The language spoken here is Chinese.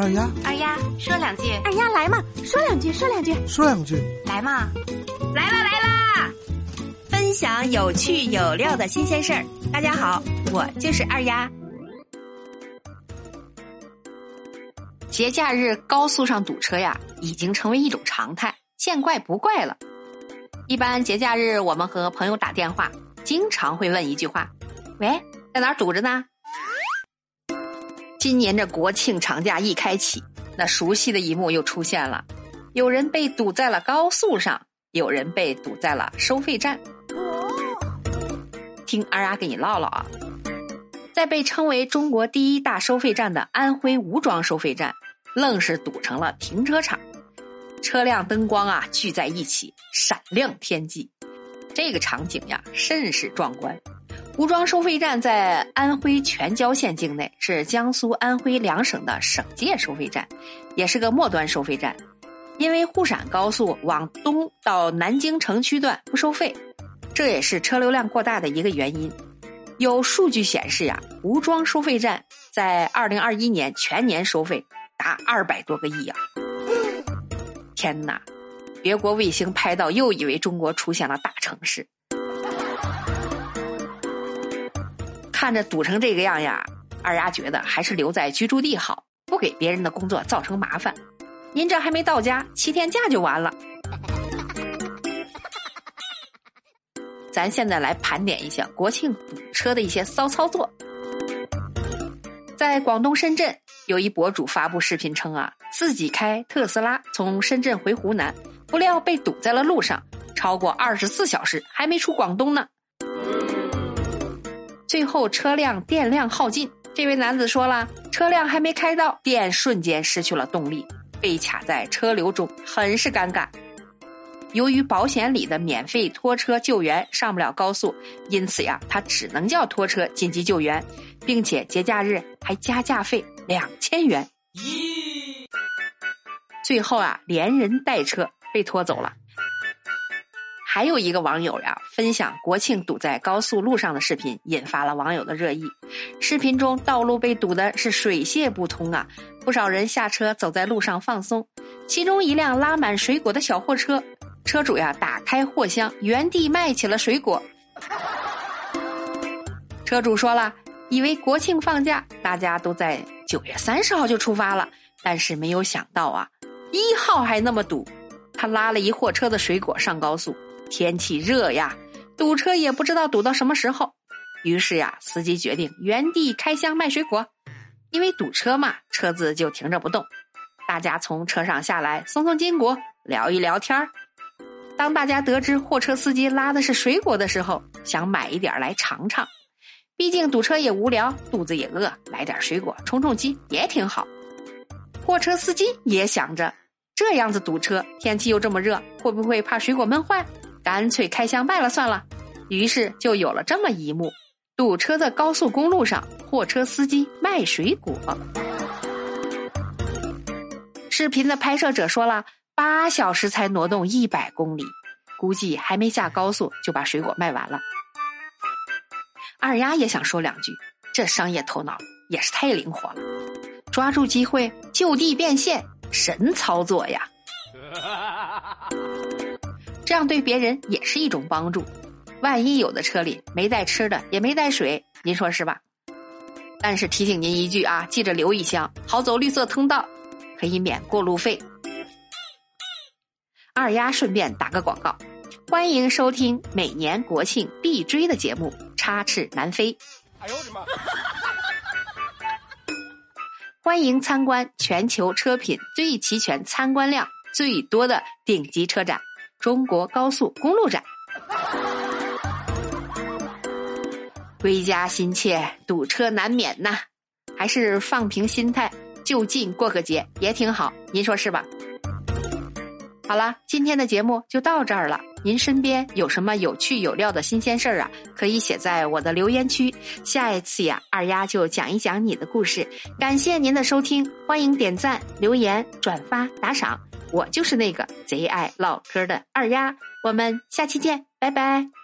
二丫，二丫说两句，二丫来嘛，说两句，说两句，说两句，来嘛，来啦来啦！分享有趣有料的新鲜事儿。大家好，我就是二丫。节假日高速上堵车呀，已经成为一种常态，见怪不怪了。一般节假日，我们和朋友打电话，经常会问一句话：“喂，在哪儿堵着呢？”今年这国庆长假一开启，那熟悉的一幕又出现了：有人被堵在了高速上，有人被堵在了收费站。听二丫给你唠唠啊，在被称为中国第一大收费站的安徽吴庄收费站，愣是堵成了停车场，车辆灯光啊聚在一起，闪亮天际，这个场景呀甚是壮观。吴庄收费站在安徽全椒县境内，是江苏、安徽两省的省界收费站，也是个末端收费站。因为沪陕高速往东到南京城区段不收费，这也是车流量过大的一个原因。有数据显示呀，吴庄收费站在二零二一年全年收费达二百多个亿呀！天哪，别国卫星拍到，又以为中国出现了大城市。看着堵成这个样呀，二丫觉得还是留在居住地好，不给别人的工作造成麻烦。您这还没到家，七天假就完了。咱现在来盘点一下国庆堵车的一些骚操作。在广东深圳，有一博主发布视频称啊，自己开特斯拉从深圳回湖南，不料被堵在了路上，超过二十四小时还没出广东呢。最后车辆电量耗尽，这位男子说了，车辆还没开到，电瞬间失去了动力，被卡在车流中，很是尴尬。由于保险里的免费拖车救援上不了高速，因此呀，他只能叫拖车紧急救援，并且节假日还加价费两千元。咦最后啊，连人带车被拖走了。还有一个网友呀，分享国庆堵在高速路上的视频，引发了网友的热议。视频中道路被堵的是水泄不通啊，不少人下车走在路上放松。其中一辆拉满水果的小货车，车主呀打开货箱，原地卖起了水果。车主说了，以为国庆放假大家都在九月三十号就出发了，但是没有想到啊，一号还那么堵。他拉了一货车的水果上高速。天气热呀，堵车也不知道堵到什么时候。于是呀，司机决定原地开箱卖水果。因为堵车嘛，车子就停着不动。大家从车上下来，松松筋骨，聊一聊天儿当大家得知货车司机拉的是水果的时候，想买一点来尝尝。毕竟堵车也无聊，肚子也饿，来点水果充充饥也挺好。货车司机也想着，这样子堵车，天气又这么热，会不会怕水果闷坏？干脆开箱卖了算了，于是就有了这么一幕：堵车的高速公路上，货车司机卖水果。视频的拍摄者说了，八小时才挪动一百公里，估计还没下高速就把水果卖完了。二丫也想说两句，这商业头脑也是太灵活了，抓住机会就地变现，神操作呀！这样对别人也是一种帮助。万一有的车里没带吃的，也没带水，您说是吧？但是提醒您一句啊，记着留一箱，好走绿色通道，可以免过路费。二丫顺便打个广告，欢迎收听每年国庆必追的节目《插翅难飞》。哎呦我的妈！欢迎参观全球车品最齐全、参观量最多的顶级车展。中国高速公路站，归家心切，堵车难免呐，还是放平心态，就近过个节也挺好，您说是吧？好了，今天的节目就到这儿了。您身边有什么有趣有料的新鲜事儿啊？可以写在我的留言区，下一次呀，二丫就讲一讲你的故事。感谢您的收听，欢迎点赞、留言、转发、打赏。我就是那个贼爱唠嗑的二丫，我们下期见，拜拜。